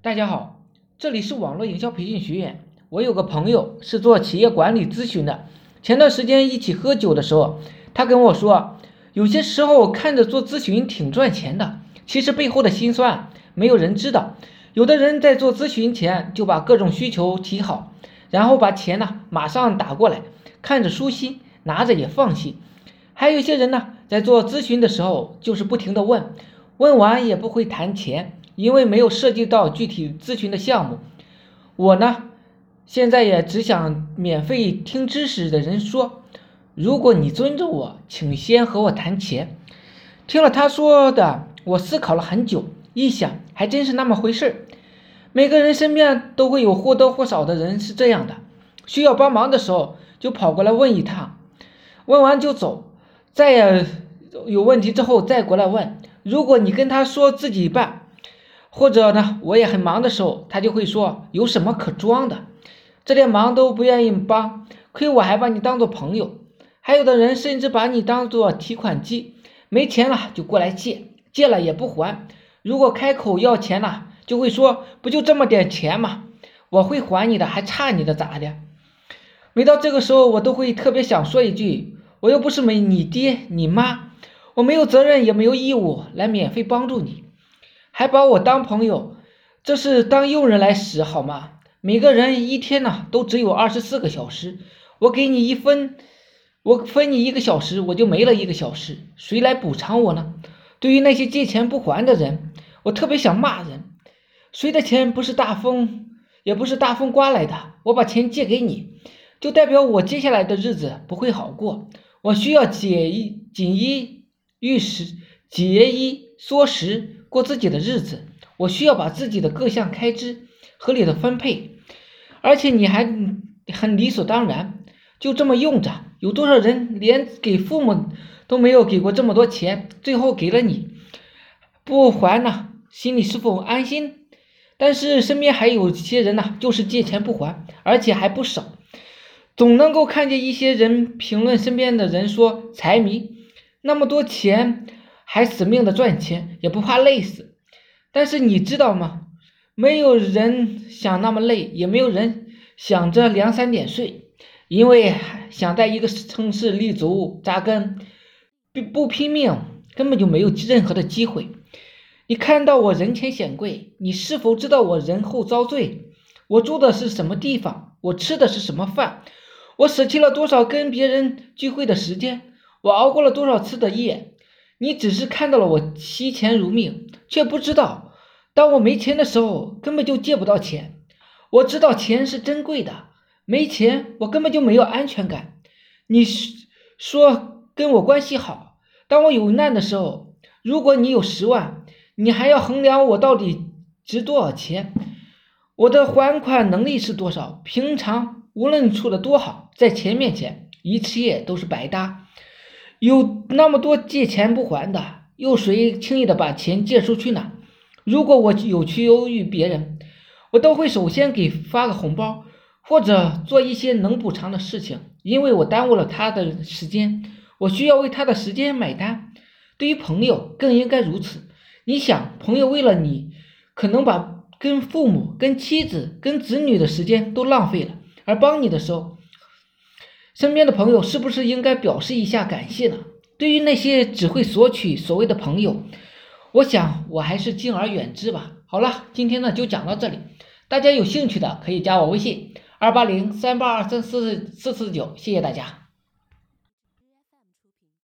大家好，这里是网络营销培训学院。我有个朋友是做企业管理咨询的，前段时间一起喝酒的时候，他跟我说，有些时候看着做咨询挺赚钱的，其实背后的辛酸没有人知道。有的人在做咨询前就把各种需求提好，然后把钱呢马上打过来，看着舒心，拿着也放心。还有一些人呢，在做咨询的时候就是不停的问，问完也不会谈钱。因为没有涉及到具体咨询的项目，我呢，现在也只想免费听知识的人说，如果你尊重我，请先和我谈钱。听了他说的，我思考了很久，一想还真是那么回事儿。每个人身边都会有或多或少的人是这样的，需要帮忙的时候就跑过来问一趟，问完就走，再有问题之后再过来问。如果你跟他说自己办。或者呢，我也很忙的时候，他就会说有什么可装的，这点忙都不愿意帮，亏我还把你当做朋友。还有的人甚至把你当做提款机，没钱了就过来借，借了也不还。如果开口要钱了，就会说不就这么点钱吗？我会还你的，还差你的咋的？每到这个时候，我都会特别想说一句，我又不是没你爹你妈，我没有责任也没有义务来免费帮助你。还把我当朋友，这是当佣人来使好吗？每个人一天呢都只有二十四个小时，我给你一分，我分你一个小时，我就没了一个小时，谁来补偿我呢？对于那些借钱不还的人，我特别想骂人。谁的钱不是大风，也不是大风刮来的？我把钱借给你，就代表我接下来的日子不会好过。我需要解衣锦衣玉食，节衣缩食。过自己的日子，我需要把自己的各项开支合理的分配，而且你还很理所当然就这么用着。有多少人连给父母都没有给过这么多钱，最后给了你不还呢？心里是否安心？但是身边还有些人呢，就是借钱不还，而且还不少。总能够看见一些人评论身边的人说财迷，那么多钱。还死命的赚钱，也不怕累死。但是你知道吗？没有人想那么累，也没有人想着两三点睡，因为想在一个城市立足扎根，不不拼命，根本就没有任何的机会。你看到我人前显贵，你是否知道我人后遭罪？我住的是什么地方？我吃的是什么饭？我舍弃了多少跟别人聚会的时间？我熬过了多少次的夜？你只是看到了我惜钱如命，却不知道，当我没钱的时候，根本就借不到钱。我知道钱是珍贵的，没钱我根本就没有安全感。你说跟我关系好，当我有难的时候，如果你有十万，你还要衡量我到底值多少钱，我的还款能力是多少。平常无论处的多好，在钱面前，一切都是白搭。有那么多借钱不还的，又谁轻易的把钱借出去呢？如果我有求于别人，我都会首先给发个红包，或者做一些能补偿的事情，因为我耽误了他的时间，我需要为他的时间买单。对于朋友更应该如此。你想，朋友为了你，可能把跟父母、跟妻子、跟子女的时间都浪费了，而帮你的时候。身边的朋友是不是应该表示一下感谢呢？对于那些只会索取所谓的朋友，我想我还是敬而远之吧。好了，今天呢就讲到这里，大家有兴趣的可以加我微信二八零三八二三四四四九，谢谢大家。